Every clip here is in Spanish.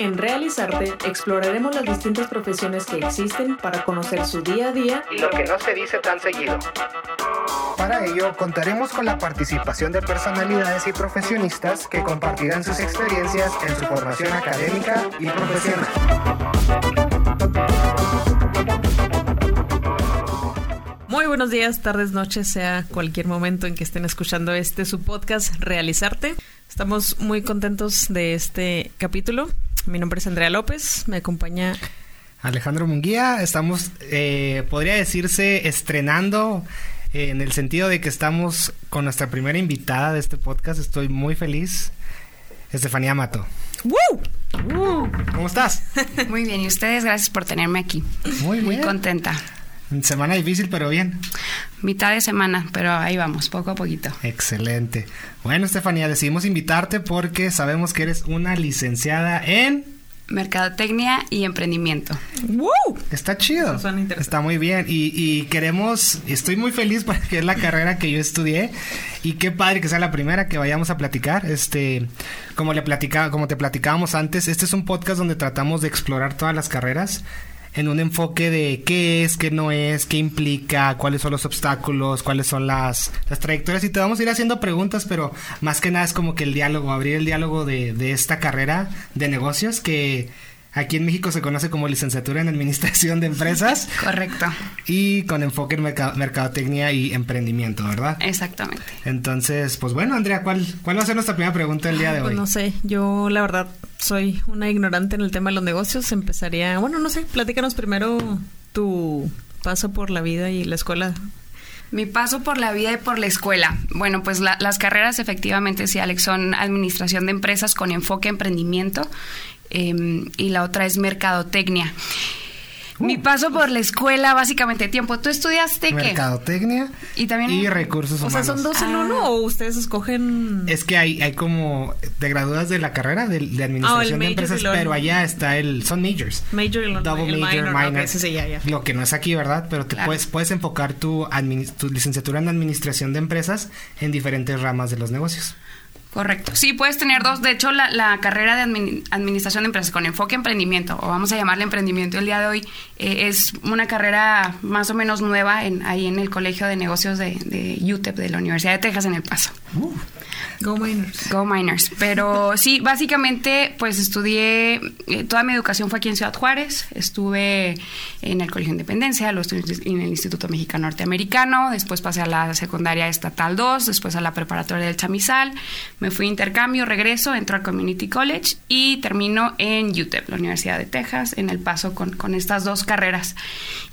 En Realizarte exploraremos las distintas profesiones que existen para conocer su día a día y lo que no se dice tan seguido. Para ello, contaremos con la participación de personalidades y profesionistas que compartirán sus experiencias en su formación académica y profesional. Muy buenos días, tardes, noches, sea cualquier momento en que estén escuchando este su podcast Realizarte. Estamos muy contentos de este capítulo. Mi nombre es Andrea López, me acompaña Alejandro Munguía. Estamos, eh, podría decirse, estrenando eh, en el sentido de que estamos con nuestra primera invitada de este podcast. Estoy muy feliz. Estefanía Mato. ¡Woo! ¿Cómo estás? Muy bien, y ustedes, gracias por tenerme aquí. Muy bien. Muy contenta. Semana difícil, pero bien. Mitad de semana, pero ahí vamos, poco a poquito. Excelente. Bueno, Estefanía, decidimos invitarte porque sabemos que eres una licenciada en... Mercadotecnia y emprendimiento. ¡Woo! Está chido. Está muy bien. Y, y, queremos, estoy muy feliz porque es la carrera que yo estudié. Y qué padre que sea la primera que vayamos a platicar. Este, como le platicaba, como te platicábamos antes, este es un podcast donde tratamos de explorar todas las carreras en un enfoque de qué es, qué no es, qué implica, cuáles son los obstáculos, cuáles son las, las trayectorias. Y te vamos a ir haciendo preguntas, pero más que nada es como que el diálogo, abrir el diálogo de, de esta carrera de negocios que Aquí en México se conoce como licenciatura en Administración de Empresas. Correcto. Y con enfoque en mercadotecnia y emprendimiento, ¿verdad? Exactamente. Entonces, pues bueno, Andrea, ¿cuál, ¿cuál va a ser nuestra primera pregunta el día de pues hoy? no sé, yo la verdad soy una ignorante en el tema de los negocios. Empezaría, bueno, no sé, platícanos primero tu paso por la vida y la escuela mi paso por la vida y por la escuela. Bueno, pues las carreras efectivamente, sí, Alex, son administración de empresas con enfoque emprendimiento Em, y la otra es mercadotecnia. Mi uh. paso por la escuela, básicamente, tiempo. ¿Tú estudiaste qué? Mercadotecnia y también y recursos humanos. O sea, son dos en uno o ustedes escogen. Es que hay, hay como te gradúas de la carrera de, administración ah, de empresas, pero allá está el son majors. Major y double major, minor. Lo que no es aquí, ¿verdad? Pero te puedes puedes enfocar tu, tu licenciatura en administración de empresas en diferentes ramas de los negocios. Correcto. Sí, puedes tener dos. De hecho, la, carrera de administración de empresas con enfoque emprendimiento, o vamos a llamarle emprendimiento el día de hoy, eh, es una carrera más o menos nueva en, ahí en el Colegio de Negocios de, de UTEP, de la Universidad de Texas en El Paso. Go Miners. Go Miners. Pero sí, básicamente, pues estudié, eh, toda mi educación fue aquí en Ciudad Juárez. Estuve en el Colegio de Independencia, lo estudié en el Instituto Mexicano Norteamericano, después pasé a la secundaria estatal 2, después a la preparatoria del Chamizal, me fui a intercambio, regreso, entro al Community College y termino en UTEP, la Universidad de Texas, en El Paso con, con estas dos carreras.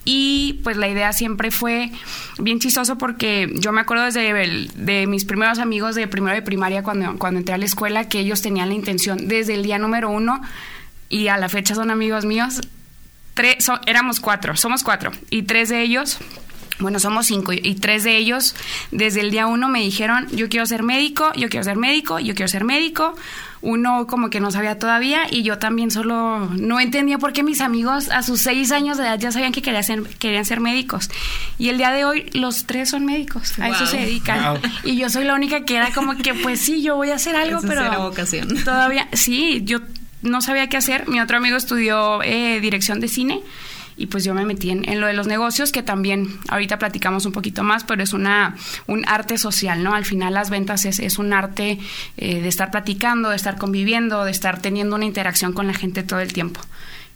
Y pues la idea siempre fue bien chistoso porque yo me acuerdo desde de mis primeros amigos de primero de primaria cuando, cuando entré a la escuela que ellos tenían la intención desde el día número uno y a la fecha son amigos míos. Tres, éramos cuatro, somos cuatro y tres de ellos bueno, somos cinco y tres de ellos desde el día uno me dijeron, yo quiero ser médico, yo quiero ser médico, yo quiero ser médico uno como que no sabía todavía y yo también solo no entendía por qué mis amigos a sus seis años de edad ya sabían que querían ser, querían ser médicos. Y el día de hoy los tres son médicos, a eso se dedican. Y yo soy la única que era como que pues sí, yo voy a hacer algo, pero todavía sí, yo no sabía qué hacer. Mi otro amigo estudió eh, dirección de cine y pues yo me metí en, lo de los negocios, que también ahorita platicamos un poquito más, pero es una, un arte social, ¿no? Al final las ventas es, es un arte eh, de estar platicando, de estar conviviendo, de estar teniendo una interacción con la gente todo el tiempo.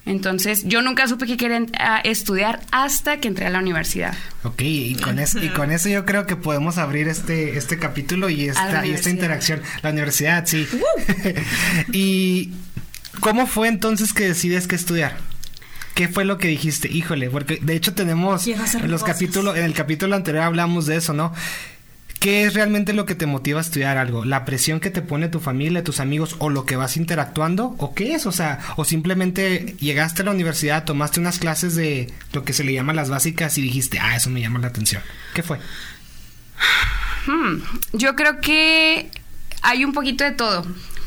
Entonces, yo nunca supe que quería estudiar hasta que entré a la universidad. Ok, y con, eso, y con eso yo creo que podemos abrir este, este capítulo y esta, y esta interacción. La universidad, sí. ¿Y cómo fue entonces que decides que estudiar? ¿Qué fue lo que dijiste? Híjole, porque de hecho tenemos en los capítulos, en el capítulo anterior hablamos de eso, ¿no? ¿Qué es realmente lo que te motiva a estudiar algo? ¿La presión que te pone tu familia, tus amigos o lo que vas interactuando? ¿O qué es? O sea, o simplemente llegaste a la universidad, tomaste unas clases de lo que se le llama las básicas y dijiste, ah, eso me llama la atención. ¿Qué fue? Hmm, yo creo que hay un poquito de todo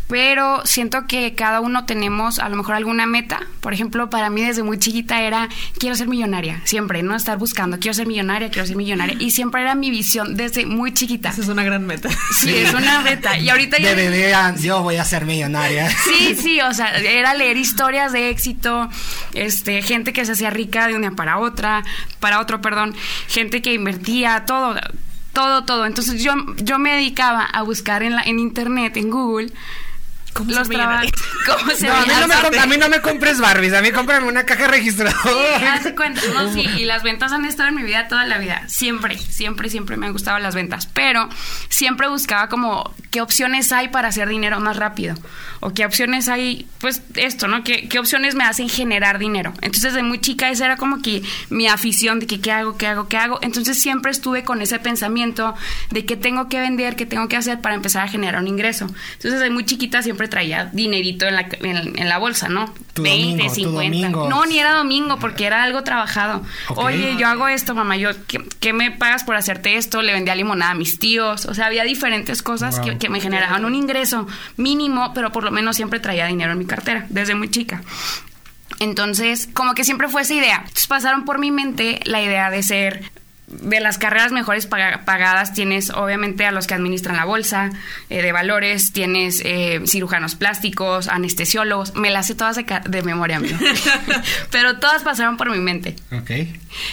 pero siento que cada uno tenemos a lo mejor alguna meta. Por ejemplo, para mí desde muy chiquita era, quiero ser millonaria, siempre, ¿no? Estar buscando, quiero ser millonaria, quiero ser millonaria. Y siempre era mi visión desde muy chiquita. Esa es una gran meta. Sí, es una meta. Y ahorita ya... De ah, yo voy a ser millonaria. Sí, sí, o sea, era leer historias de éxito, este, gente que se hacía rica de una para otra, para otro, perdón, gente que invertía, todo todo, todo. Entonces yo, yo me dedicaba a buscar en, la, en internet, en Google, ¿Cómo los trabajos. ¿Cómo se no, a, mí no me a, mí no me compres Barbies, a mí compran una caja registradora. Sí, cuenta. No, sí, y las ventas han estado en mi vida toda la vida. Siempre, siempre, siempre me han gustado las ventas. Pero siempre buscaba como qué opciones hay para hacer dinero más rápido. O qué opciones hay, pues esto, ¿no? ¿Qué, qué opciones me hacen generar dinero? Entonces, de muy chica, esa era como que mi afición de que qué hago, qué hago, qué hago. Entonces, siempre estuve con ese pensamiento de que tengo que vender, qué tengo que hacer para empezar a generar un ingreso. Entonces, de muy chiquita siempre traía dinerito en la, en, la bolsa, ¿no? 20, 50. No, ni era domingo porque era algo trabajado. Oye, yo hago esto, mamá, yo ¿qué, me pagas por hacerte esto? Le vendía limonada a mis tíos. O sea, había diferentes cosas que, que me generaban un ingreso mínimo, pero por lo menos siempre traía dinero en mi cartera, desde muy chica. Entonces, como que siempre fue esa idea. Entonces pasaron por mi mente la idea de ser de las carreras mejores pagadas tienes obviamente a los que administran la bolsa eh, de valores, tienes eh, cirujanos plásticos, anestesiólogos, me las sé todas de, memoria, amigo. pero todas pasaron por mi mente. Ok.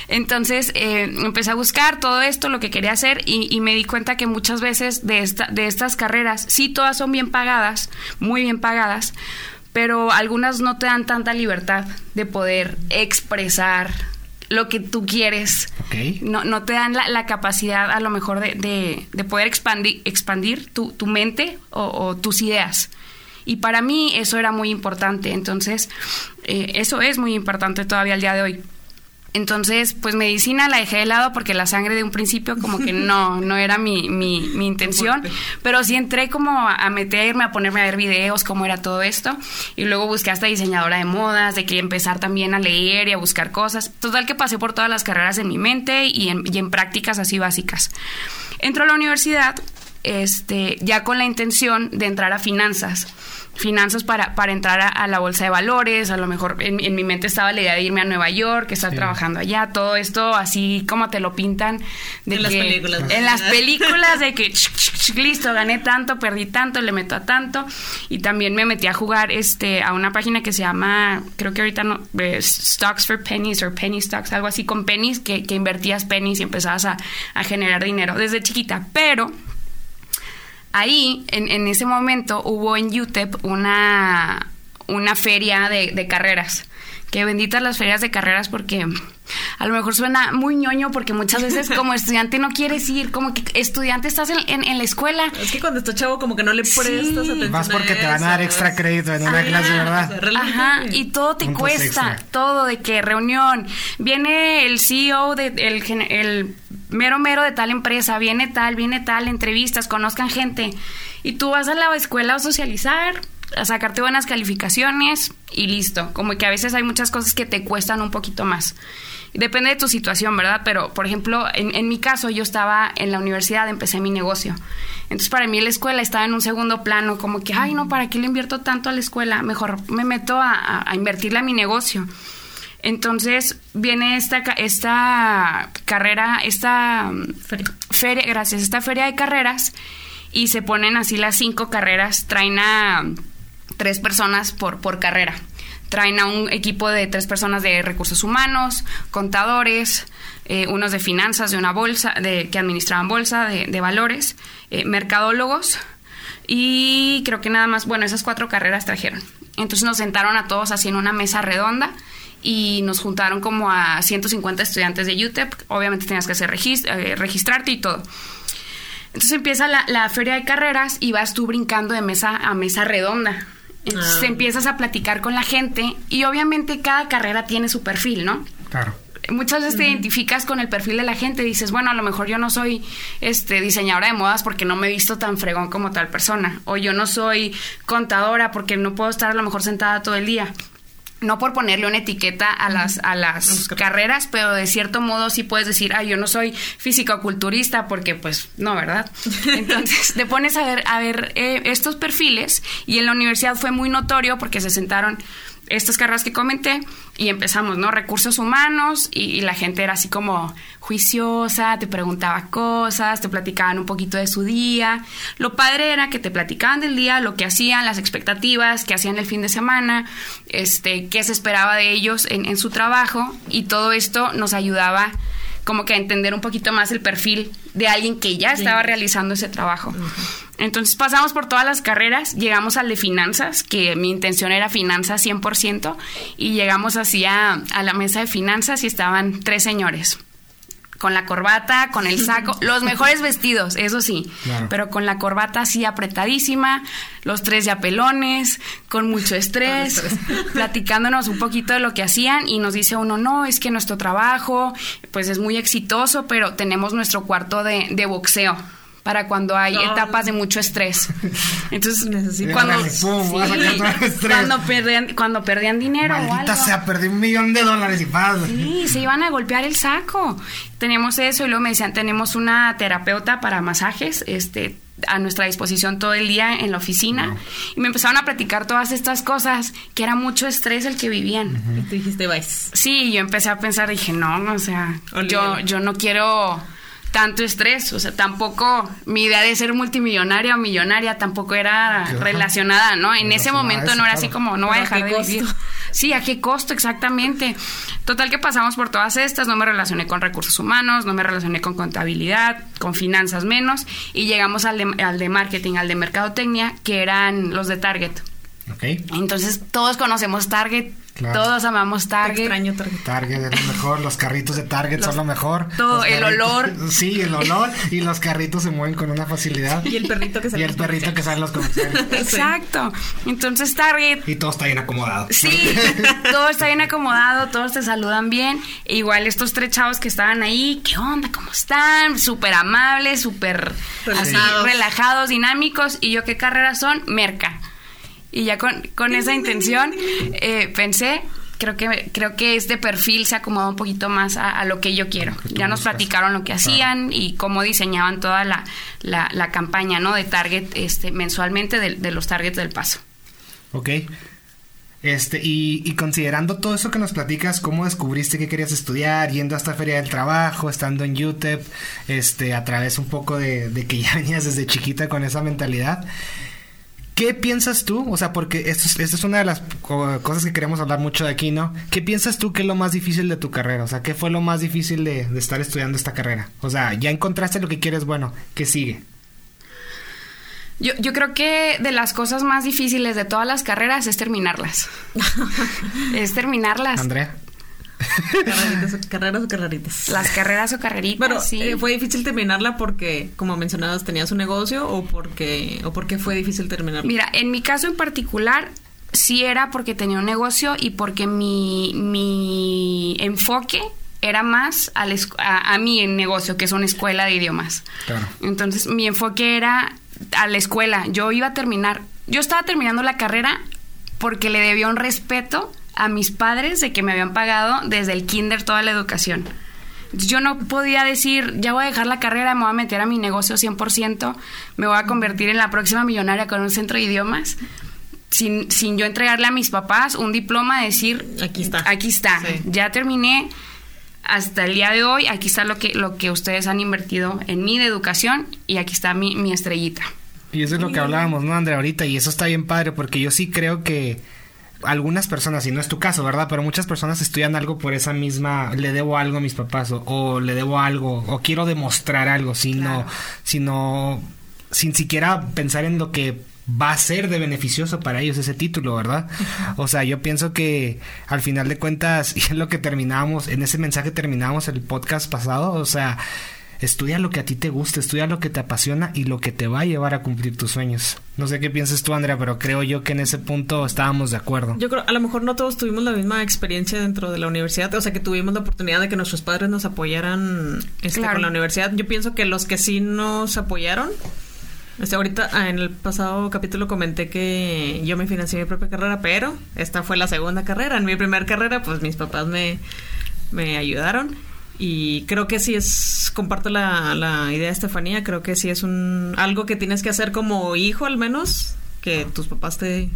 Entonces eh, empecé a buscar todo esto, lo que quería hacer y, me di cuenta que muchas veces de, esta, de estas carreras, sí todas son bien pagadas, muy bien pagadas, pero algunas no te dan tanta libertad de poder expresar lo que tú quieres. No, no te dan la, capacidad a lo mejor de, de, poder expandir, expandir tu, tu mente o, tus ideas. Y para mí eso era muy importante. Entonces, eh, eso es muy importante todavía al día de hoy. Entonces, pues medicina la dejé de lado porque la sangre de un principio como que no, no era mi, mi, mi intención, pero sí entré como a meterme, a ponerme a ver videos, cómo era todo esto, y luego busqué hasta diseñadora de modas, de que empezar también a leer y a buscar cosas. Total que pasé por todas las carreras en mi mente y en, y en prácticas así básicas. Entro a la universidad este, ya con la intención de entrar a finanzas finanzas para, para entrar a, la bolsa de valores, a lo mejor en, mi mente estaba la idea de irme a Nueva York, estar trabajando allá, todo esto así como te lo pintan. De en las películas. En las películas de que, listo, gané tanto, perdí tanto, le meto a tanto. Y también me metí a jugar este a una página que se llama, creo que ahorita no, eh, Stocks for Pennies o Penny Stocks, algo así con pennies, que, que invertías pennies y empezabas a, a generar dinero desde chiquita. Pero ahí, en, en ese momento, hubo en UTEP una, una feria de, de carreras. Que benditas las ferias de carreras porque a lo mejor suena muy ñoño porque muchas veces como estudiante no quieres ir, como que estudiante estás en, en, la escuela. Es que cuando estás chavo como que no le prestas atención. Más porque te van a dar extra crédito en una clase, ¿verdad? Ajá, y todo te cuesta, todo de que reunión, viene el CEO de el, el mero mero de tal empresa, viene tal, viene tal, entrevistas, conozcan gente. Y tú vas a la escuela a socializar, a sacarte buenas calificaciones y listo. Como que a veces hay muchas cosas que te cuestan un poquito más. Depende de tu situación, ¿verdad? Pero, por ejemplo, en, mi caso, yo estaba en la universidad, empecé mi negocio. Entonces, para mí la escuela estaba en un segundo plano, como que, ay, no, ¿para qué le invierto tanto a la escuela? Mejor me meto a, a invertirle a mi negocio. Entonces viene esta, esta carrera, esta feria. gracias, esta feria de carreras y se ponen así las cinco carreras, traen a tres personas por, por carrera. Traen a un equipo de tres personas de recursos humanos, contadores, eh, unos de finanzas de una bolsa, de, que administraban bolsa de, valores, eh, mercadólogos y creo que nada más, bueno, esas cuatro carreras trajeron. Entonces nos sentaron a todos así en una mesa redonda y nos juntaron como a 150 estudiantes de UTEP. Obviamente tenías que hacer eh, registrarte y todo. Entonces empieza la, feria de carreras y vas tú brincando de mesa a mesa redonda. Entonces ah. empiezas a platicar con la gente y obviamente cada carrera tiene su perfil, ¿no? Claro. Muchas veces te identificas con el perfil de la gente, dices, bueno, a lo mejor yo no soy este diseñadora de modas porque no me he visto tan fregón como tal persona, o yo no soy contadora porque no puedo estar a lo mejor sentada todo el día no por ponerle una etiqueta a las, a las carreras, pero de cierto modo sí puedes decir, ay, yo no soy físico-culturista, porque pues no, ¿verdad? Entonces te pones a ver, a ver eh, estos perfiles y en la universidad fue muy notorio porque se sentaron estas carreras que comenté y empezamos, ¿no? Recursos humanos y, la gente era así como juiciosa, te preguntaba cosas, te platicaban un poquito de su día. Lo padre era que te platicaban del día, lo que hacían, las expectativas, que hacían el fin de semana, este, qué se esperaba de ellos en, en su trabajo y todo esto nos ayudaba como que a entender un poquito más el perfil de alguien que ya estaba realizando ese trabajo. Entonces pasamos por todas las carreras, llegamos al de finanzas, que mi intención era finanzas 100%, y llegamos así a, a la mesa de finanzas y estaban tres señores. Con la corbata, con el saco, los mejores vestidos, eso sí, pero con la corbata así apretadísima, los tres ya pelones, con mucho estrés, platicándonos un poquito de lo que hacían y nos dice uno, no, es que nuestro trabajo pues es muy exitoso, pero tenemos nuestro cuarto de, de boxeo para cuando hay etapas de mucho estrés. Entonces, cuando, cuando, perdían, cuando perdían dinero Maldita sea, perdí un millón de dólares y paz. Sí, se iban a golpear el saco. Tenemos eso y luego me decían, tenemos una terapeuta para masajes, este a nuestra disposición todo el día en la oficina y me empezaron a platicar todas estas cosas que era mucho estrés el que vivían. Y tú dijiste, vais. Sí, yo empecé a pensar, dije, no, o sea, yo, yo no quiero tanto estrés. O sea, tampoco mi idea de ser multimillonaria o millonaria tampoco era relacionada, ¿no? En ese momento no era así como, no voy a dejar de vivir. Sí, ¿a qué costo exactamente? Total que pasamos por todas estas, no me relacioné con recursos humanos, no me relacioné con contabilidad, con finanzas menos, y llegamos al de, al de marketing, al de mercadotecnia, que eran los de Target. Okay. Entonces todos conocemos Target, todos amamos Target. extraño Target. Target es lo mejor, los carritos de Target son lo mejor. Todo, el olor. Sí, el olor y los carritos se mueven con una facilidad. Y el perrito que sale. Y el perrito que sale los comerciales. Exacto. Entonces Target. Y todo está bien acomodado. Sí, todo está bien acomodado, todos te saludan bien. igual estos tres chavos que estaban ahí, ¿qué onda? ¿Cómo están? Súper amables, súper relajados. relajados, dinámicos. ¿Y yo qué carrera son? Merca. Y ya con, con esa intención eh, pensé, creo que, creo que este perfil se acomodó un poquito más a, lo que yo quiero. Ya nos platicaron lo que hacían y cómo diseñaban toda la, la, campaña ¿no? de Target este, mensualmente de, de los Targets del Paso. Ok. Este, y, y, considerando todo eso que nos platicas, ¿cómo descubriste que querías estudiar? Yendo a esta feria del trabajo, estando en UTEP, este, a través un poco de, de que ya venías desde chiquita con esa mentalidad. ¿Qué piensas tú? O sea, porque esto, es una de las cosas que queremos hablar mucho de aquí, ¿no? ¿Qué piensas tú que es lo más difícil de tu carrera? O sea, ¿qué fue lo más difícil de, estar estudiando esta carrera? O sea, ya encontraste lo que quieres, bueno, ¿qué sigue? Yo, yo, creo que de las cosas más difíciles de todas las carreras es terminarlas. es terminarlas. Andrea. Carreras o carreritas. Las carreras o carreritas. Pero sí. Eh, fue difícil terminarla porque, como mencionabas, tenías un negocio o porque o porque fue difícil terminarla. Mira, en mi caso en particular sí era porque tenía un negocio y porque mi mi enfoque era más a, a, a mi negocio, que es una escuela de idiomas. Claro. Entonces, mi enfoque era a la escuela. Yo iba a terminar, yo estaba terminando la carrera porque le debía un respeto a mis padres de que me habían pagado desde el kinder toda la educación. Yo no podía decir, ya voy a dejar la carrera, me voy a meter a mi negocio 100%, me voy a convertir en la próxima millonaria con un centro de idiomas, sin, sin yo entregarle a mis papás un diploma, decir, aquí está, aquí está, ya terminé, hasta el día de hoy, aquí está lo que, lo que ustedes han invertido en mí de educación y aquí está mi, mi estrellita. Y eso es lo que hablábamos, ¿no, Andrea? Ahorita, y eso está bien padre, porque yo sí creo que algunas personas, y no es tu caso, ¿verdad? Pero muchas personas estudian algo por esa misma, le debo algo a mis papás, o, le debo algo, o quiero demostrar algo, sino, sino, sin siquiera pensar en lo que va a ser de beneficioso para ellos ese título, ¿verdad? O sea, yo pienso que al final de cuentas, y es lo que terminamos, en ese mensaje terminamos el podcast pasado, o sea, estudia lo que a ti te gusta, estudia lo que te apasiona y lo que te va a llevar a cumplir tus sueños. No sé qué piensas tú, Andrea, pero creo yo que en ese punto estábamos de acuerdo. Yo creo, a lo mejor no todos tuvimos la misma experiencia dentro de la universidad, o sea, que tuvimos la oportunidad de que nuestros padres nos apoyaran este, con la universidad. Yo pienso que los que sí nos apoyaron, Este, ahorita ah, en el pasado capítulo comenté que yo me financié mi propia carrera, pero esta fue la segunda carrera. En mi primera carrera, pues mis papás me, me ayudaron. Y creo que sí es, comparto la, la idea de Estefanía, creo que sí es un algo que tienes que hacer como hijo al menos, que tus papás te,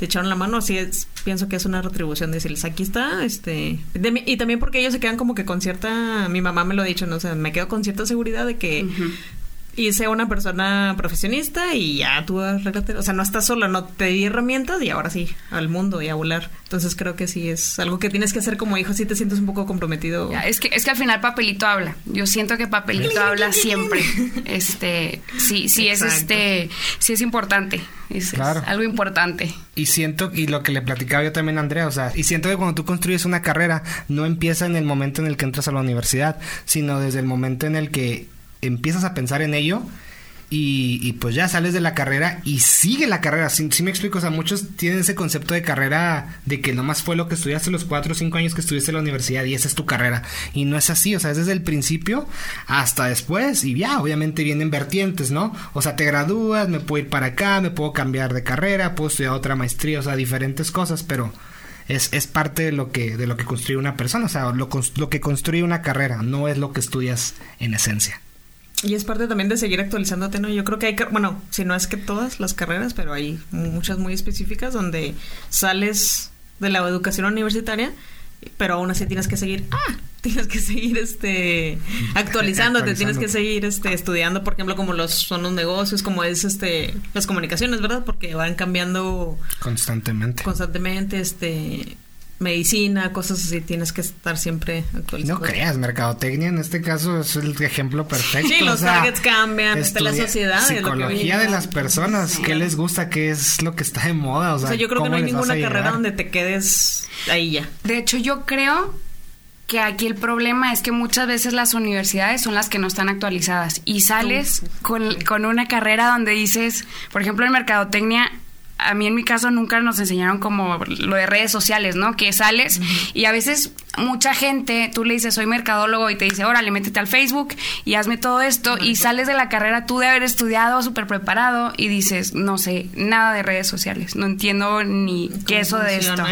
echaron la mano, así es, pienso que es una retribución decirles, aquí está, este, y también porque ellos se quedan como que con cierta, mi mamá me lo ha dicho, no sé, me quedo con cierta seguridad de que y sea una persona profesionista y ya tú arreglate. O sea, no estás sola, no te di herramientas y ahora sí, al mundo y a volar. Entonces creo que sí es algo que tienes que hacer como hijo si te sientes un poco comprometido. es que es que al final papelito habla. Yo siento que papelito habla siempre. Este, sí, sí es este, sí es importante. Es, claro. algo importante. Y siento, y lo que le platicaba yo también a Andrea, o sea, y siento que cuando tú construyes una carrera, no empieza en el momento en el que entras a la universidad, sino desde el momento en el que empiezas a pensar en ello y, pues ya sales de la carrera y sigue la carrera. Si, me explico, o sea, muchos tienen ese concepto de carrera de que nomás fue lo que estudiaste los cuatro o cinco años que estuviste en la universidad y esa es tu carrera. Y no es así, o sea, es desde el principio hasta después y ya, obviamente vienen vertientes, ¿no? O sea, te gradúas, me puedo ir para acá, me puedo cambiar de carrera, puedo estudiar otra maestría, o sea, diferentes cosas, pero es, es parte de lo que de lo que construye una persona, o sea, lo, lo que construye una carrera, no es lo que estudias en esencia. Y es parte también de seguir actualizándote, ¿no? Yo creo que hay, bueno, si no es que todas las carreras, pero hay muchas muy específicas donde sales de la educación universitaria, pero aún así tienes que seguir, ah, tienes que seguir este actualizándote, tienes que seguir este estudiando, por ejemplo, como los son los negocios, como es este las comunicaciones, ¿verdad? Porque van cambiando constantemente. Constantemente, este medicina, cosas así, tienes que estar siempre actualizado. No creas, mercadotecnia en este caso es el ejemplo perfecto. Sí, los targets cambian, está la sociedad. Psicología de las personas, qué les gusta, qué es lo que está de moda. O sea, yo creo que no hay ninguna carrera donde te quedes ahí ya. De hecho, yo creo que aquí el problema es que muchas veces las universidades son las que no están actualizadas y sales con, con una carrera donde dices, por ejemplo, en mercadotecnia a mí en mi caso nunca nos enseñaron como lo de redes sociales, ¿no? Que sales y a veces mucha gente, tú le dices, soy mercadólogo y te dice, órale, métete al Facebook y hazme todo esto y sales de la carrera tú de haber estudiado súper preparado y dices, no sé, nada de redes sociales, no entiendo ni qué eso de esto.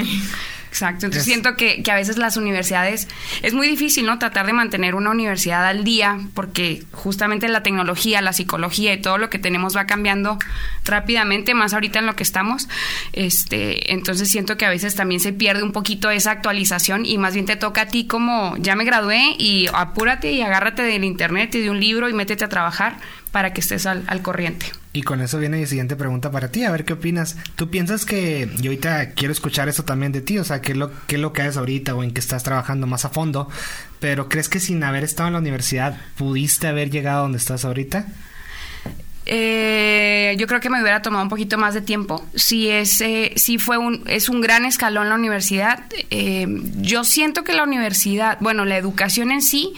Exacto, entonces siento que, que, a veces las universidades es muy difícil, ¿no? Tratar de mantener una universidad al día porque justamente la tecnología, la psicología y todo lo que tenemos va cambiando rápidamente, más ahorita en lo que estamos. Este, entonces siento que a veces también se pierde un poquito esa actualización y más bien te toca a ti como ya me gradué y apúrate y agárrate del internet y de un libro y métete a trabajar para que estés al, al corriente. Y con eso viene mi siguiente pregunta para ti, a ver qué opinas. ¿Tú piensas que, yo ahorita quiero escuchar eso también de ti, o sea, qué es lo, qué es lo que haces ahorita o en qué estás trabajando más a fondo, pero ¿crees que sin haber estado en la universidad pudiste haber llegado a donde estás ahorita? Eh, yo creo que me hubiera tomado un poquito más de tiempo. Sí, es, eh, fue un, es un gran escalón la universidad. Eh, yo siento que la universidad, bueno, la educación en sí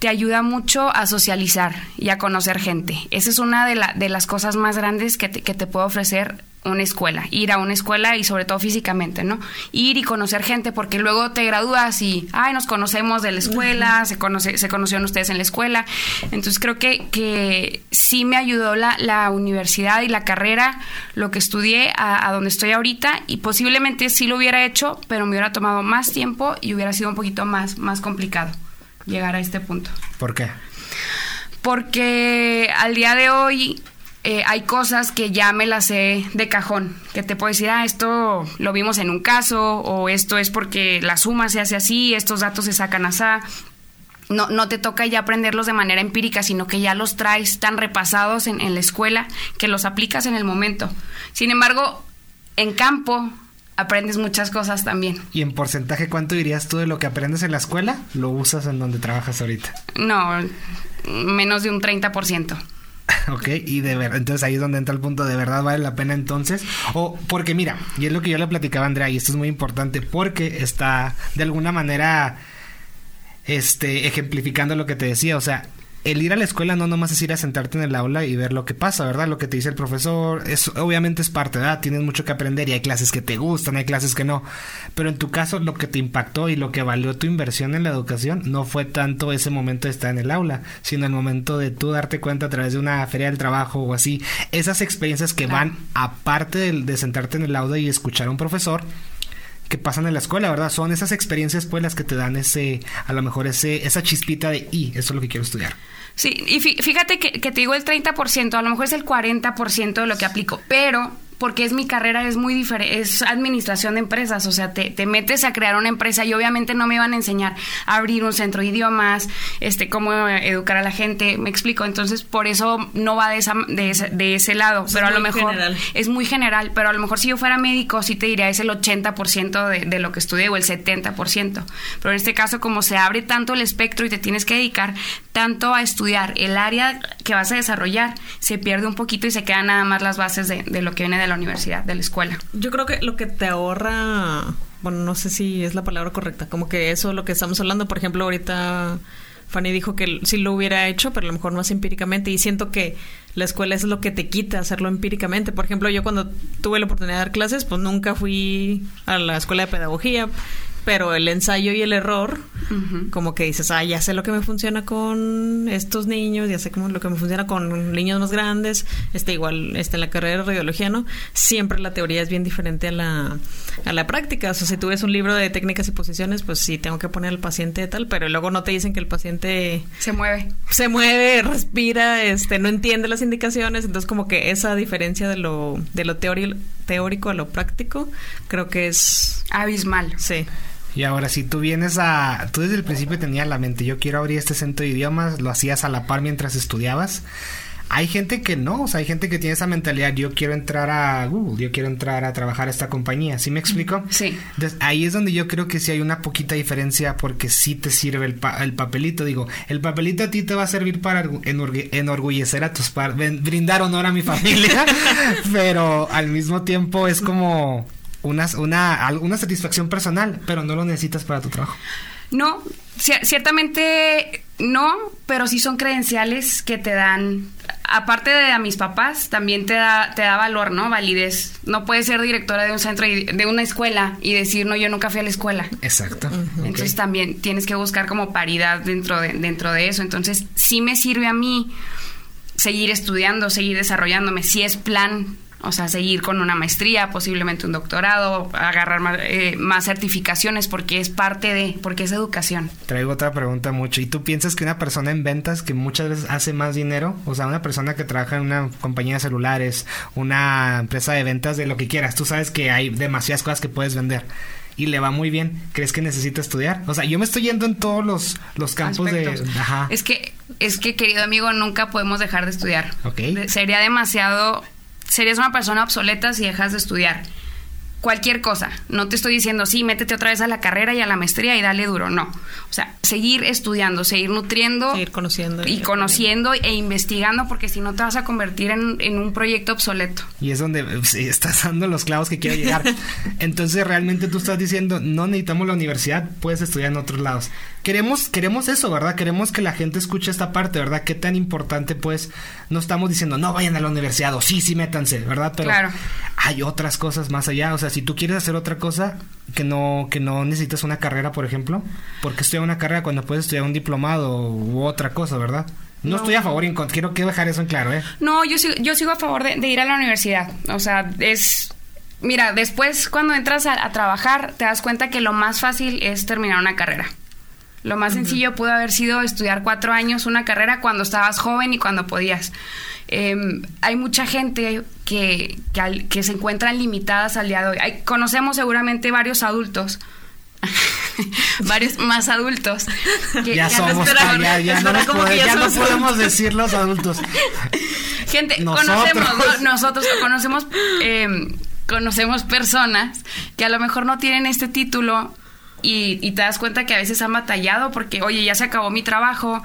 te ayuda mucho a socializar y a conocer gente. Esa es una de, de las cosas más grandes que te, que te ofrecer una escuela, ir a una escuela y sobre todo físicamente, ¿no? Ir y conocer gente porque luego te gradúas y, ay, nos conocemos de la escuela, se, conoce, se conocieron ustedes en la escuela. Entonces creo que, que sí me ayudó la, la universidad y la carrera, lo que estudié a, a, donde estoy ahorita y posiblemente sí lo hubiera hecho, pero me hubiera tomado más tiempo y hubiera sido un poquito más, más complicado llegar a este punto. ¿Por qué? Porque al día de hoy eh, hay cosas que ya me las sé de cajón, que te puedo decir, ah, esto lo vimos en un caso, o esto es porque la suma se hace así, estos datos se sacan así. No, no te toca ya aprenderlos de manera empírica, sino que ya los traes tan repasados en, en la escuela que los aplicas en el momento. Sin embargo, en campo aprendes muchas cosas también. ¿Y en porcentaje cuánto dirías tú de lo que aprendes en la escuela lo usas en donde trabajas ahorita? No, menos de un 30%. Ok, y de verdad, entonces ahí es donde entra el punto, ¿de verdad vale la pena entonces? O porque mira, y es lo que yo le platicaba a Andrea, y esto es muy importante porque está de alguna manera este ejemplificando lo que te decía, o sea, el ir a la escuela no nomás es ir a sentarte en el aula y ver lo que pasa, ¿verdad? Lo que te dice el profesor, es, obviamente es parte, ¿verdad? Tienes mucho que aprender y hay clases que te gustan, hay clases que no. Pero en tu caso, lo que te impactó y lo que valió tu inversión en la educación no fue tanto ese momento de estar en el aula, sino el momento de tú darte cuenta a través de una feria del trabajo o así. Esas experiencias que van aparte de, de sentarte en el aula y escuchar a un profesor que pasan en la escuela, ¿verdad? Son esas experiencias pues las que te dan ese, a lo mejor ese, esa chispita de, y eso es lo que quiero estudiar. Sí, y fíjate que, que te digo el 30%, a lo mejor es el 40% de lo que aplico, pero porque es mi carrera, es muy diferente, es administración de empresas, o sea, te, te, metes a crear una empresa y obviamente no me iban a enseñar a abrir un centro de idiomas, este, cómo educar a la gente, me explico, entonces por eso no va de, esa, de, ese, de ese lado, pero a lo mejor general. es muy general, pero a lo mejor si yo fuera médico sí te diría es el 80% de, de lo que estudié o el 70%, pero en este caso como se abre tanto el espectro y te tienes que dedicar tanto a estudiar el área que vas a desarrollar, se pierde un poquito y se quedan nada más las bases de, de lo que viene de la universidad, de la escuela. Yo creo que lo que te ahorra, bueno, no sé si es la palabra correcta, como que eso lo que estamos hablando, por ejemplo, ahorita Fanny dijo que sí lo hubiera hecho, pero a lo mejor más empíricamente, y siento que la escuela es lo que te quita hacerlo empíricamente. Por ejemplo, yo cuando tuve la oportunidad de dar clases, pues nunca fui a la escuela de pedagogía, pero el ensayo y el error, como que dices, ah, ya sé lo que me funciona con estos niños, ya sé cómo lo que me funciona con niños más grandes, este igual, este en la carrera de radiología, ¿no? Siempre la teoría es bien diferente a la, a la práctica. O sea, si tú ves un libro de técnicas y posiciones, pues sí, tengo que poner al paciente tal, pero luego no te dicen que el paciente... Se mueve. Se mueve, respira, este, no entiende las indicaciones, entonces como que esa diferencia de lo, de lo teórico a lo práctico, creo que es... Abismal. Sí. Y ahora, si tú vienes a... Tú desde el principio tenías la mente, yo quiero abrir este centro de idiomas, lo hacías a la par mientras estudiabas. Hay gente que no, o sea, hay gente que tiene esa mentalidad, yo quiero entrar a Google, yo quiero entrar a trabajar a esta compañía, ¿sí me explico? Sí. Entonces, ahí es donde yo creo que sí hay una poquita diferencia porque sí te sirve el, pa el papelito, digo, el papelito a ti te va a servir para enorgullecer a tus padres, brindar honor a mi familia, pero al mismo tiempo es como una, una, una satisfacción personal, pero no lo necesitas para tu trabajo. No, ciertamente no, pero sí son credenciales que te dan, aparte de a mis papás, también te da, te da valor, ¿no? Validez. No puedes ser directora de un centro, de una escuela y decir, no, yo nunca fui a la escuela. Exacto. Entonces también tienes que buscar como paridad dentro de, dentro de eso. Entonces sí me sirve a mí seguir estudiando, seguir desarrollándome, si es plan o sea, seguir con una maestría, posiblemente un doctorado, agarrar más, eh, más, certificaciones porque es parte de, porque es educación. Traigo otra pregunta mucho. ¿Y tú piensas que una persona en ventas que muchas veces hace más dinero, o sea, una persona que trabaja en una compañía de celulares, una empresa de ventas de lo que quieras, tú sabes que hay demasiadas cosas que puedes vender? y le va muy bien, ¿crees que necesita estudiar? O sea, yo me estoy yendo en todos los, los campos de... Ajá. Es que, es que, querido amigo, nunca podemos dejar de estudiar. Ok. sería demasiado serías una persona obsoleta si dejas de estudiar. Cualquier cosa. No te estoy diciendo, sí, métete otra vez a la carrera y a la maestría y dale duro. No. O sea, seguir estudiando, seguir nutriendo. Seguir conociendo. Y, conociendo e investigando, porque si no te vas a convertir en, un proyecto obsoleto. Y es donde estás dando los clavos que quiero llegar. Entonces, realmente tú estás diciendo, no necesitamos la universidad, puedes estudiar en otros lados queremos, queremos eso, ¿verdad? Queremos que la gente escuche esta parte, ¿verdad? Qué tan importante, pues, no estamos diciendo, no vayan a la universidad o sí, sí, métanse, ¿verdad? Pero hay otras cosas más allá. O sea, si tú quieres hacer otra cosa, que no, que no necesitas una carrera, por ejemplo, porque estudiar una carrera cuando puedes estudiar un diplomado u otra cosa, ¿verdad? No, estoy a favor quiero que dejar eso en claro, ¿eh? No, yo sigo, yo sigo a favor de, ir a la universidad. O sea, es mira, después cuando entras a, trabajar te das cuenta que lo más fácil es terminar una carrera. Lo más sencillo pudo haber sido estudiar cuatro años una carrera cuando estabas joven y cuando podías. Em, hay mucha gente que, que, se encuentran limitadas al día de hoy. Hay, conocemos seguramente varios adultos. varios más adultos ya somos ya, ya, no, podemos decir los adultos gente conocemos nosotros conocemos em, conocemos personas que a lo mejor no tienen este título y, te das cuenta que a veces han batallado porque, oye, ya se acabó mi trabajo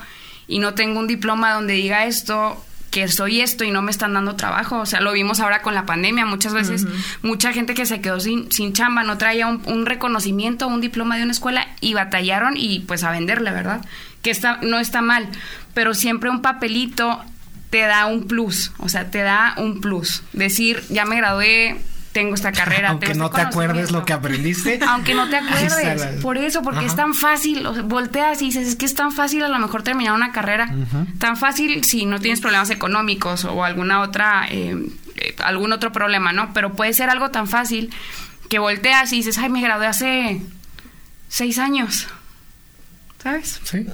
y no tengo un diploma donde diga esto, que soy esto y no me están dando trabajo. O sea, lo vimos ahora con la pandemia. Muchas veces, mucha gente que se quedó sin, sin chamba no traía un, un, reconocimiento, un diploma de una escuela y batallaron y pues a venderle, ¿verdad? Que está, no está mal. pero siempre un papelito te da un plus, o sea, te da un plus. Decir, ya me gradué, tengo esta carrera. Aunque no este te acuerdes lo que aprendiste. Aunque no te acuerdes. Por eso, porque es tan fácil. volteas y dices, es que es tan fácil a lo mejor terminar una carrera. Tan fácil si no tienes problemas económicos o alguna otra, eh, eh, algún otro problema, ¿no? Pero puede ser algo tan fácil que volteas y dices, ay, me gradué hace seis años. ¿Sabes? Sí.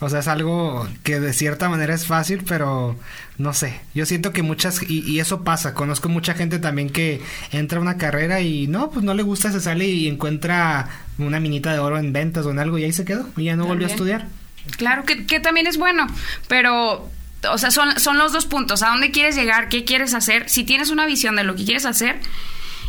O sea, es algo que de cierta manera es fácil, pero no sé. Yo siento que muchas, y, eso pasa, conozco mucha gente también que entra a una carrera y no, pues no le gusta, se sale y encuentra una minita de oro en ventas o en algo y ahí se quedó y ya no volvió a estudiar. Claro, que, que también es bueno, pero o sea, son, son los dos puntos. ¿A dónde quieres llegar? ¿Qué quieres hacer? Si tienes una visión de lo que quieres hacer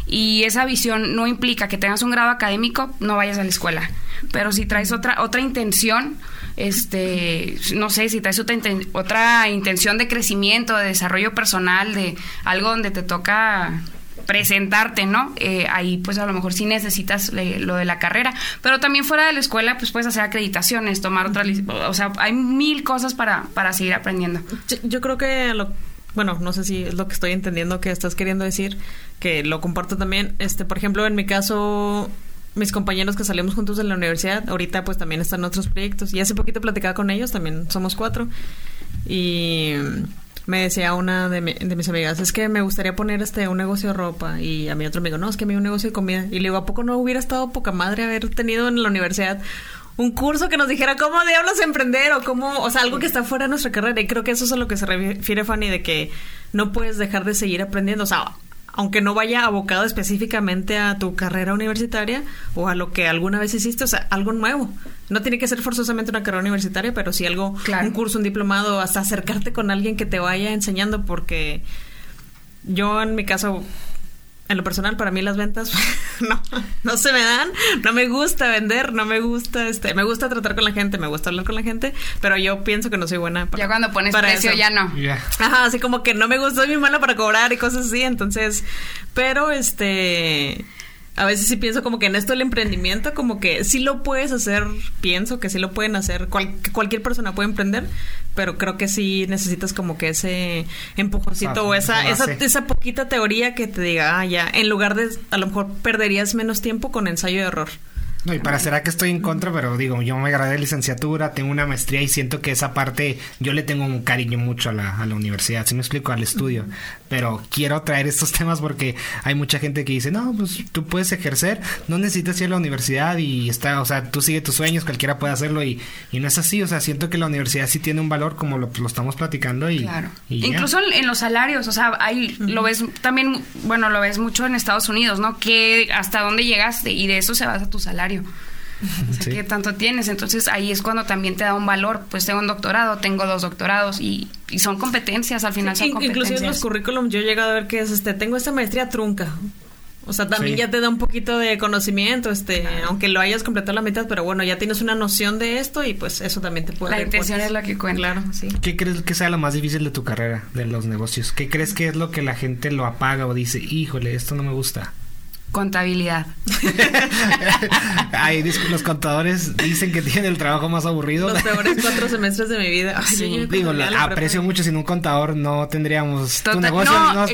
y esa visión no implica que tengas un grado académico, no vayas a la escuela pero si traes otra otra intención, este, no sé, si traes otra, otra intención de crecimiento, de desarrollo personal, de algo donde te toca presentarte, ¿no? Eh, ahí pues a lo mejor sí necesitas lo de la carrera, pero también fuera de la escuela pues puedes hacer acreditaciones, tomar otra, o sea, hay mil cosas para, para seguir aprendiendo. Yo, creo que lo, bueno, no sé si es lo que estoy entendiendo que estás queriendo decir, que lo comparto también, este, por ejemplo, en mi caso mis compañeros que salimos juntos de la universidad, ahorita pues también están en otros proyectos. Y hace poquito platicaba con ellos, también somos cuatro. Y me decía una de, mis amigas, es que me gustaría poner este un negocio de ropa. Y a mi otro amigo, no, es que a mí un negocio de comida. Y le digo, ¿a poco no hubiera estado poca madre haber tenido en la universidad un curso que nos dijera cómo diablos emprender o cómo, o sea, algo que está fuera de nuestra carrera? Y creo que eso es a lo que se refiere Fanny, de que no puedes dejar de seguir aprendiendo. O sea, aunque no vaya abocado específicamente a tu carrera universitaria o a lo que alguna vez hiciste, o sea, algo nuevo. No tiene que ser forzosamente una carrera universitaria, pero sí algo, un curso, un diplomado, hasta acercarte con alguien que te vaya enseñando, porque yo en mi caso en lo personal, para mí las ventas no, no se me dan. No me gusta vender, no me gusta, este, me gusta tratar con la gente, me gusta hablar con la gente, pero yo pienso que no soy buena para Ya cuando pones precio ya no. Ajá, así como que no me gusta, soy muy mala para cobrar y cosas así, entonces, pero este a veces sí pienso como que en esto del emprendimiento, como que sí lo puedes hacer, pienso que sí lo pueden hacer, cualquier persona puede emprender, pero creo que sí necesitas como que ese empujoncito o esa, esa, esa, poquita teoría que te diga, ah, ya, en lugar de, a lo mejor perderías menos tiempo con ensayo de error. No, y para será que estoy en contra, pero digo, yo me gradué de licenciatura, tengo una maestría y siento que esa parte yo le tengo un cariño mucho a la, a la universidad, si me explico, al estudio. Pero quiero traer estos temas porque hay mucha gente que dice, no, pues tú puedes ejercer, no necesitas ir a la universidad y está, o sea, tú sigue tus sueños, cualquiera puede hacerlo y, y no es así, o sea, siento que la universidad sí tiene un valor como lo, lo estamos platicando y... Claro. Incluso en los salarios, o sea, ahí lo ves también, bueno, lo ves mucho en Estados Unidos, ¿no? Que hasta dónde llegaste y de eso se basa tu salario. ¿Qué tanto tienes? Entonces ahí es cuando también te da un valor. Pues tengo un doctorado, tengo dos doctorados y, son competencias, al final son competencias. Inclusive en los currículums yo he llegado a ver que es, este, tengo esta maestría trunca. O sea, también ya te da un poquito de conocimiento, este, aunque lo hayas completado la mitad, pero bueno, ya tienes una noción de esto y pues eso también te puede... La intención es la que cuenta. Claro, sí. ¿Qué crees que sea lo más difícil de tu carrera, de los negocios? ¿Qué crees que es lo que la gente lo apaga o dice, híjole, esto no me gusta? Contabilidad. Ay, los contadores dicen que tienen el trabajo más aburrido. Los peores cuatro semestres de mi vida. digo, la, aprecio mucho. Sin un contador no tendríamos tu negocio. No,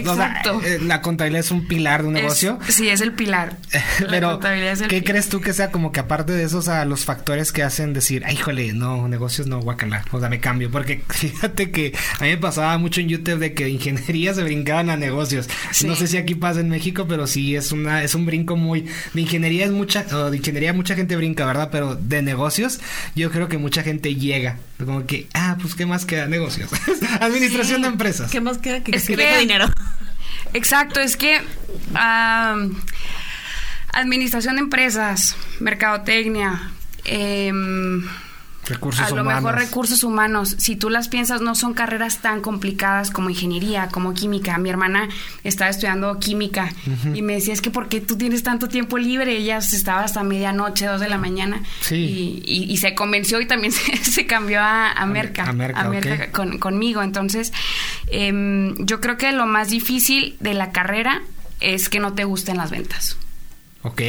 eh, la contabilidad es un pilar de un negocio. Sí, es el pilar. Pero, ¿qué crees tú que sea como que aparte de esos, a los factores que hacen decir, ay, híjole, no, negocios no, guacala, o sea, me cambio? Porque fíjate que a mí me pasaba mucho en YouTube de que de ingeniería se brincaban a negocios. No sé si aquí pasa en México, pero sí es una es un brinco muy de ingeniería es mucha o de ingeniería mucha gente brinca, ¿verdad? Pero de negocios yo creo que mucha gente llega como que ah, pues qué más queda negocios. Administración de empresas. ¿Qué más queda que, es que, dinero? Exacto, es que administración de empresas, mercadotecnia, eh, Recursos a lo mejor recursos humanos, si tú las piensas, no son carreras tan complicadas como ingeniería, como química. Mi hermana estaba estudiando química y me decía, es que ¿por qué tú tienes tanto tiempo libre? Ella estaba hasta medianoche, dos de la mañana. Y, se convenció y también se, cambió a, a Merca, a, conmigo. Entonces, em, yo creo que lo más difícil de la carrera es que no te gusten las ventas. Ok.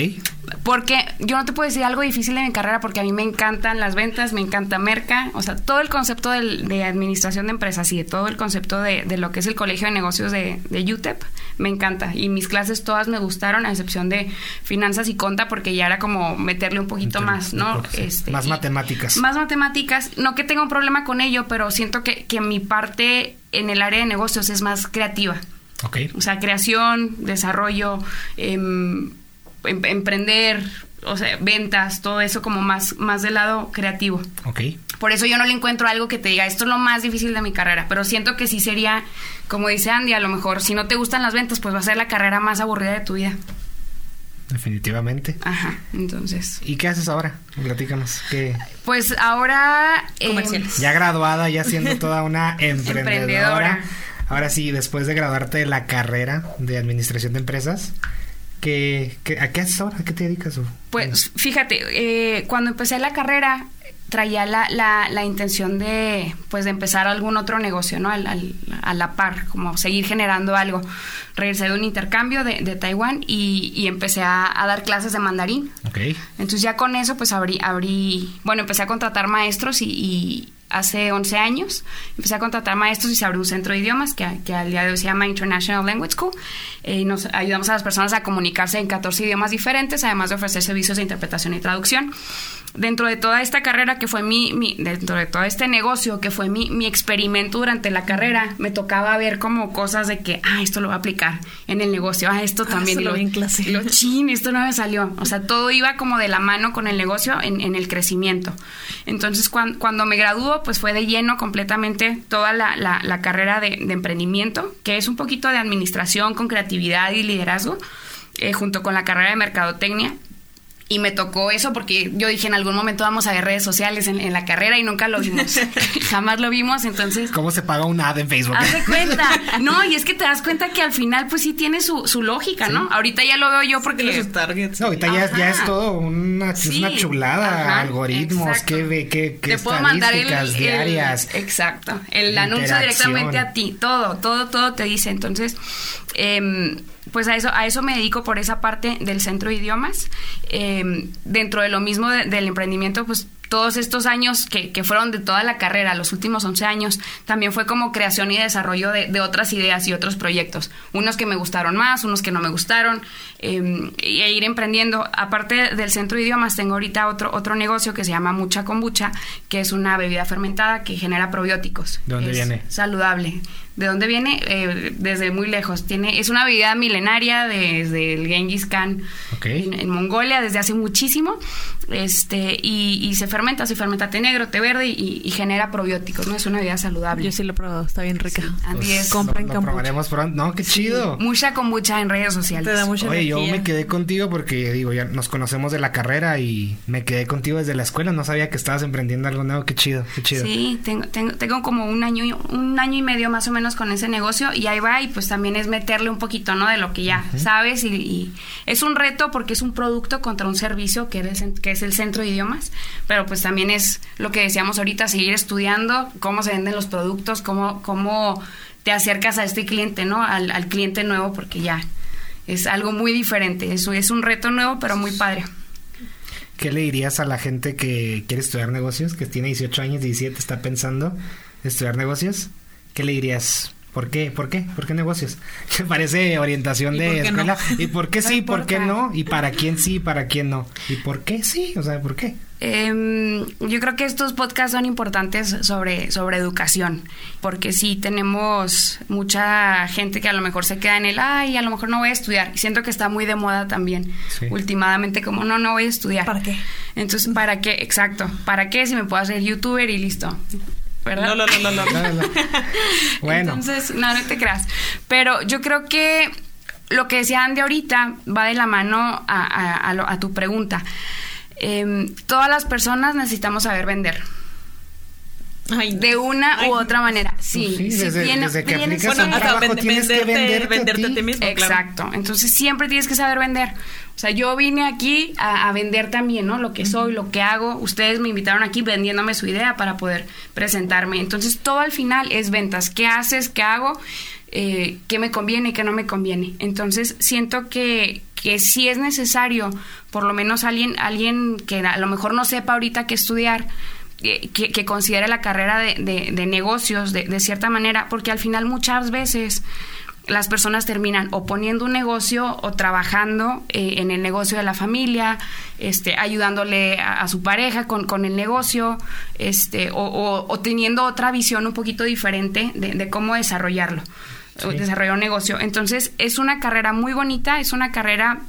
Porque yo no te puedo decir algo difícil de mi carrera porque a mí me encantan las ventas, me encanta Merca, o sea, todo el concepto de administración de empresas y de todo el concepto de, lo que es el colegio de negocios de, de, UTEP, me encanta. Y mis clases todas me gustaron, a excepción de finanzas y conta, porque ya era como meterle un poquito más, ¿no? Este, más matemáticas. Más matemáticas. No que tenga un problema con ello, pero siento que, que mi parte en el área de negocios es más creativa. Ok. O sea, creación, desarrollo, eh, emprender, o sea, ventas, todo eso como más, más del lado creativo. Ok. Por eso yo no le encuentro algo que te diga, esto es lo más difícil de mi carrera, pero siento que sí sería, como dice Andy, a lo mejor si no te gustan las ventas, pues va a ser la carrera más aburrida de tu vida. Definitivamente. Ajá, entonces. ¿Y qué haces ahora? Platícanos. ¿qué? Pues ahora... Eh, ya graduada, ya siendo toda una emprendedora. Ahora sí, después de graduarte de la carrera de administración de empresas, ¿Qué, a qué haces ahora? ¿A qué te dedicas? Pues fíjate, eh, cuando empecé la carrera traía la, la, intención de pues de empezar algún otro negocio, ¿no? Al, a la par, como seguir generando algo. Regresé de un intercambio de, de Taiwán y, y empecé a, dar clases de mandarín. Okay. Entonces ya con eso pues abrí, abrí bueno, empecé a contratar maestros y hace 11 años. Empecé a contratar maestros y se abrió un centro de idiomas que, que al día de hoy se llama International Language School. Eh, nos ayudamos a las personas a comunicarse en 14 idiomas diferentes, además de ofrecer servicios de interpretación y traducción dentro de toda esta carrera que fue mi, mi dentro de todo este negocio que fue mi, mi, experimento durante la carrera, me tocaba ver como cosas de que, ah, esto lo voy a aplicar en el negocio, ah, esto ah, también lo, vi en clase. lo chin, esto no me salió. O sea, todo iba como de la mano con el negocio en, en el crecimiento. Entonces, cuando, cuando me graduó, pues fue de lleno completamente toda la, la, carrera de, de, emprendimiento, que es un poquito de administración con creatividad y liderazgo. Eh, junto con la carrera de mercadotecnia, y me tocó eso porque yo dije en algún momento vamos a ver redes sociales en, la carrera y nunca lo vimos. Jamás lo vimos, entonces... ¿Cómo se paga un ad en Facebook? Haz de cuenta. No, y es que te das cuenta que al final pues sí tiene su, su lógica, ¿no? Ahorita ya lo veo yo porque... Los targets. No, ahorita ya, ya, es todo una, es una chulada. algoritmos, qué, qué, qué te puedo mandar el, diarias. exacto. El anuncio directamente a ti. Todo, todo, todo te dice. Entonces... Eh, pues a eso, a eso me dedico por esa parte del centro de idiomas. Em, dentro de lo mismo del emprendimiento, pues todos estos años que, que, fueron de toda la carrera, los últimos 11 años, también fue como creación y desarrollo de, de otras ideas y otros proyectos. Unos que me gustaron más, unos que no me gustaron, eh, e ir emprendiendo. Aparte del centro de idiomas, tengo ahorita otro, otro negocio que se llama Mucha Kombucha, que es una bebida fermentada que genera probióticos. ¿De dónde viene? Saludable. ¿De dónde viene? Eh, desde muy lejos. Tiene, es una bebida milenaria desde el Genghis Khan en, Mongolia, desde hace muchísimo. Este, y, se fermenta, se fermenta té negro, té verde y, genera probióticos, ¿no? Es una bebida saludable. Yo sí lo he probado, está bien rica. Sí, Compren lo, probaremos pronto. No, qué chido. Mucha kombucha en redes sociales. Te da mucha Oye, yo me quedé contigo porque, digo, ya nos conocemos de la carrera y me quedé contigo desde la escuela. No sabía que estabas emprendiendo algo nuevo. Qué chido, qué chido. Sí, tengo, tengo, tengo como un año, un año y medio más o menos con ese negocio y ahí va y pues también es meterle un poquito, ¿no? De lo que ya sabes y, es un reto porque es un producto contra un servicio que es, que es el centro de idiomas, pero pues también es lo que decíamos ahorita, seguir estudiando cómo se venden los productos, cómo, cómo te acercas a este cliente, ¿no? Al, al cliente nuevo porque ya es algo muy diferente, eso es un reto nuevo pero muy padre. ¿Qué le dirías a la gente que quiere estudiar negocios, que tiene 18 años, 17, está pensando estudiar negocios? ¿Qué le dirías? ¿Por qué? ¿Por qué? ¿Por qué negocios? Parece orientación de escuela. ¿Y por qué sí? ¿Por qué no? ¿Y para quién sí? ¿Para quién no? ¿Y por qué sí? O sea, ¿por qué? Em, yo creo que estos podcasts son importantes sobre, sobre educación, porque sí tenemos mucha gente que a lo mejor se queda en el, ay, a lo mejor no voy a estudiar. Y siento que está muy de moda también, últimamente, como, no, no voy a estudiar. ¿Para qué? Entonces, ¿para qué? Exacto. ¿Para qué si me puedo hacer youtuber y listo? ¿Verdad? No, no, no, no. bueno. Entonces, no, no te creas. Pero yo creo que lo que decía Andy ahorita va de la mano a, a, tu pregunta. Em, todas las personas necesitamos saber vender. De una u otra manera. Sí, sí desde, que aplicas un trabajo tienes que venderte, a ti. mismo. Exacto. Entonces siempre tienes que saber vender. O sea, yo vine aquí a, vender también, ¿no? Lo que soy, lo que hago. Ustedes me invitaron aquí vendiéndome su idea para poder presentarme. Entonces, todo al final es ventas. ¿Qué haces? ¿Qué hago? Eh, ¿Qué me conviene qué no me conviene? Entonces, siento que, que si es necesario, por lo menos alguien, alguien que a lo mejor no sepa ahorita qué estudiar, que, que, considere la carrera de, de, negocios de, de, cierta manera, porque al final muchas veces las personas terminan o poniendo un negocio o trabajando eh, en el negocio de la familia, este, ayudándole a, su pareja con, con, el negocio, este, o, o, teniendo otra visión un poquito diferente de, cómo desarrollarlo, desarrollar un negocio. Entonces, es una carrera muy bonita, es una carrera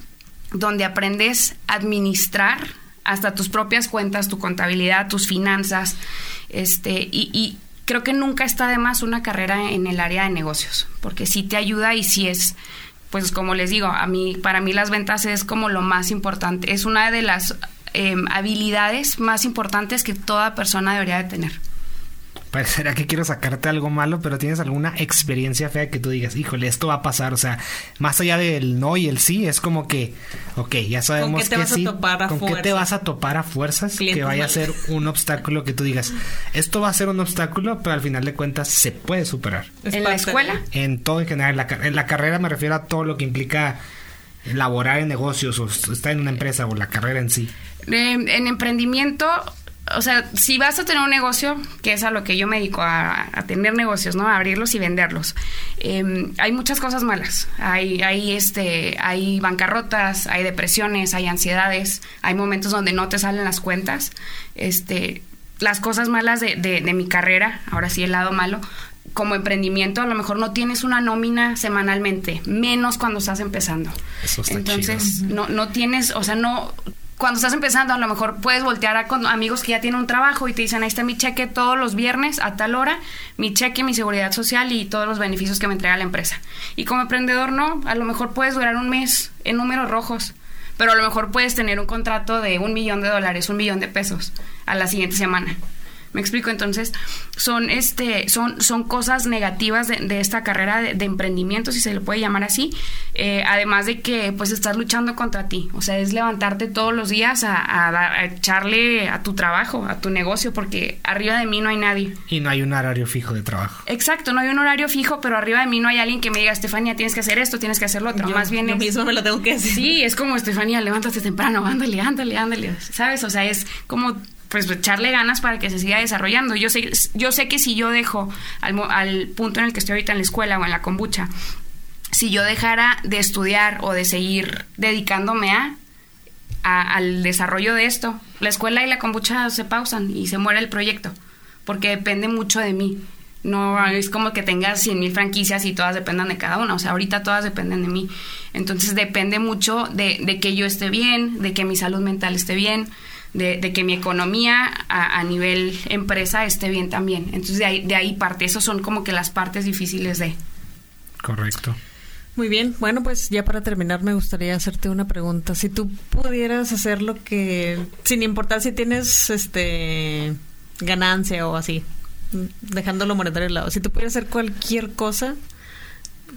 donde aprendes a administrar hasta tus propias cuentas, tu contabilidad, tus finanzas, este, y, y creo que nunca está de más una carrera en el área de negocios, porque sí te ayuda y sí es, pues como les digo, a mí, para mí las ventas es como lo más importante, es una de las em, habilidades más importantes que toda persona debería de tener parecerá que quiero sacarte algo malo, pero tienes alguna experiencia fea que tú digas, híjole, esto va a pasar. O sea, más allá del no y el sí, es como que, ok, ya sabemos ¿Con qué te vas A topar a ¿Con qué te vas a topar a fuerzas? que vaya a ser un obstáculo que tú digas, esto va a ser un obstáculo, pero al final de cuentas se puede superar. ¿En la escuela? En todo en general. En la, en la carrera me refiero a todo lo que implica laborar en negocios o estar en una empresa o la carrera en sí. en emprendimiento o sea, si vas a tener un negocio, que es a lo que yo me dedico, a, tener negocios, ¿no? A abrirlos y venderlos. Em, hay muchas cosas malas. Hay, hay, este, hay bancarrotas, hay depresiones, hay ansiedades, hay momentos donde no te salen las cuentas. Este, las cosas malas de, de, mi carrera, ahora sí el lado malo, como emprendimiento a lo mejor no tienes una nómina semanalmente, menos cuando estás empezando. Eso está Entonces, no, no tienes, o sea, no cuando estás empezando, a lo mejor puedes voltear a con amigos que ya tienen un trabajo y te dicen, ahí está mi cheque todos los viernes a tal hora, mi cheque, mi seguridad social y todos los beneficios que me entrega la empresa. Y como emprendedor, no, a lo mejor puedes durar un mes en números rojos, pero a lo mejor puedes tener un contrato de un millón de dólares, un millón de pesos a la siguiente semana. ¿Me explico? Entonces, son, este, son, son cosas negativas de, esta carrera de, emprendimiento, si se le puede llamar así. Eh, además de que, pues, estás luchando contra ti. O sea, es levantarte todos los días a, echarle a tu trabajo, a tu negocio, porque arriba de mí no hay nadie. Y no hay un horario fijo de trabajo. Exacto, no hay un horario fijo, pero arriba de mí no hay alguien que me diga, Estefanía, tienes que hacer esto, tienes que hacer lo otro. Más bien yo mismo me lo tengo que hacer. Sí, es como, Estefanía, levántate temprano, ándale, ándale, ándale. ¿Sabes? O sea, es como pues echarle ganas para que se siga desarrollando. Yo sé, yo sé que si yo dejo al, al punto en el que estoy ahorita en la escuela o en la kombucha, si yo dejara de estudiar o de seguir dedicándome a, al desarrollo de esto, la escuela y la kombucha se pausan y se muere el proyecto, porque depende mucho de mí. No es como que tengas 100 mil franquicias y todas dependan de cada una. O sea, ahorita todas dependen de mí. Entonces depende mucho de que yo esté bien, de que mi salud mental esté bien, de, que mi economía a, nivel empresa esté bien también. Entonces de ahí, de ahí parte, esos son como que las partes difíciles de. Correcto. Muy bien, bueno, pues ya para terminar me gustaría hacerte una pregunta. Si tú pudieras hacer lo que, sin importar si tienes este ganancia o así, dejándolo monetario de lado, si tú pudieras hacer cualquier cosa,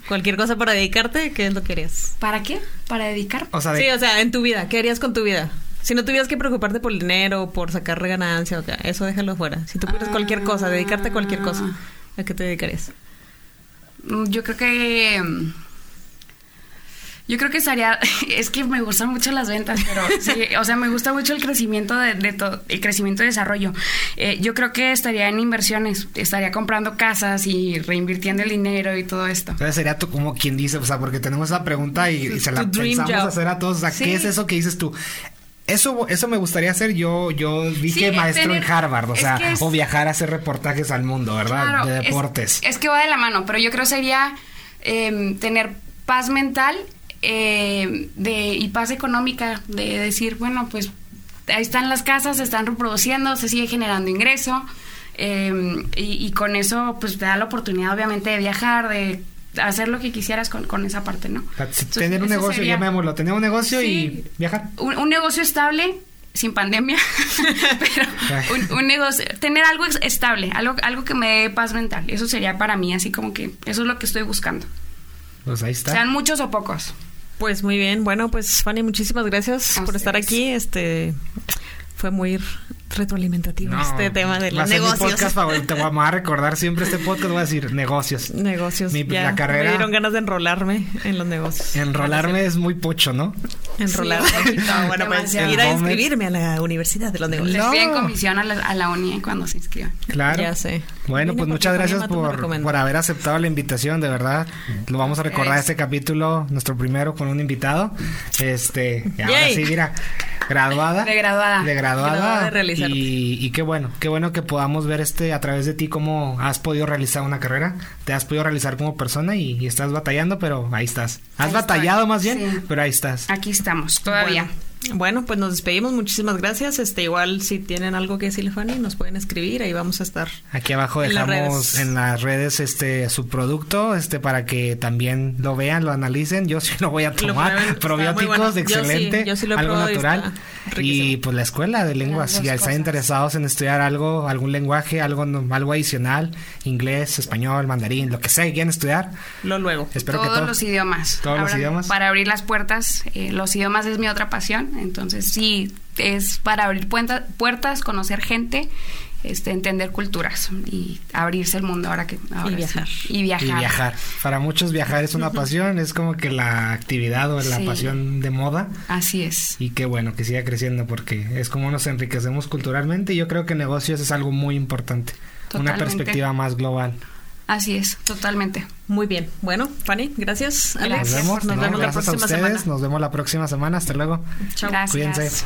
cualquier cosa para dedicarte, ¿qué es lo que harías? ¿Para qué? ¿Para dedicar? Sí, o sea, en tu vida, ¿qué harías con tu vida? Si no tuvieras que preocuparte por el dinero, por sacar ganancia, eso déjalo fuera. Si tú quieres cualquier cosa, dedicarte a cualquier cosa, ¿a qué te dedicarías? Mm, yo creo que... Yo creo que estaría, es que me gustan mucho las ventas, pero sí, o sea, me gusta mucho el crecimiento de, todo, el crecimiento y desarrollo. Eh, yo creo que estaría en inversiones, estaría comprando casas y reinvirtiendo el dinero y todo esto. O sea, sería tú como quien dice, o sea, porque tenemos esa pregunta y, se la pensamos hacer a todos, o sea, ¿qué es eso que dices tú? Eso, eso me gustaría hacer. Yo, yo dije maestro en Harvard, o sea, o viajar a hacer reportajes al mundo, ¿verdad? de deportes. Es, que va de la mano, pero yo creo sería em, tener paz mental eh, de, y paz económica, de decir, bueno, pues ahí están las casas, se están reproduciendo, se sigue generando ingreso. Em, y, y, con eso, pues te da la oportunidad, obviamente, de viajar, de hacer lo que quisieras con, con esa parte, ¿no? tener un negocio, llamémoslo, tener un negocio y viajar. Un, negocio estable, sin pandemia, pero un, negocio, tener algo estable, algo, algo que me dé paz mental, eso sería para mí, así como que eso es lo que estoy buscando. Pues ahí está. Sean muchos o pocos. Pues muy bien, bueno, pues Fanny, muchísimas gracias por estar aquí, este fue muy retroalimentativo este tema de los negocios. podcast te voy a recordar siempre este podcast, voy a decir negocios. Negocios. Mi, la carrera. Me dieron ganas de enrolarme en los negocios. Enrolarme es muy pocho, ¿no? Enrolarme. bueno, pues ir a inscribirme a la Universidad de los Negocios. Les piden comisión a la, a la uni cuando se inscriban. Claro. Ya sé. Bueno, pues muchas gracias por, por haber aceptado la invitación, de verdad. Lo vamos a recordar este capítulo, nuestro primero con un invitado. Este, ahora sí, mira, graduada. De graduada. De graduada. de y, y, qué bueno, qué bueno que podamos ver este a través de ti cómo has podido realizar una carrera, te has podido realizar como persona y, estás batallando, pero ahí estás. Has batallado más bien, pero ahí estás. Aquí estamos, todavía. Bueno, pues nos despedimos. Muchísimas gracias. Este, igual si tienen algo que decirle Fanny, nos pueden escribir. Ahí vamos a estar. Aquí abajo dejamos en las redes este su producto, este para que también lo vean, lo analicen. Yo sí lo voy a tomar. Probióticos, excelente, algo natural. Y pues la escuela de lenguas, si están interesados en estudiar algo, algún lenguaje, algo algo adicional, inglés, español, mandarín, lo que sea, quieren estudiar. Lo luego. Espero todos que los idiomas. Todos los idiomas. Para abrir las puertas, eh, los idiomas es mi otra pasión entonces sí, es para abrir puertas, conocer gente, este, entender culturas y abrirse el mundo ahora que y viajar. y viajar. Y viajar. Para muchos viajar es una pasión, es como que la actividad o la pasión de moda. Así es. Y qué bueno que siga creciendo porque es como nos enriquecemos culturalmente y yo creo que negocios es algo muy importante. Una perspectiva más global. Así es, totalmente. Muy bien. Bueno, Fanny, gracias. Alex. Nos vemos, nos vemos la próxima a semana. Nos vemos la próxima semana. Hasta luego. Chao. Cuídense.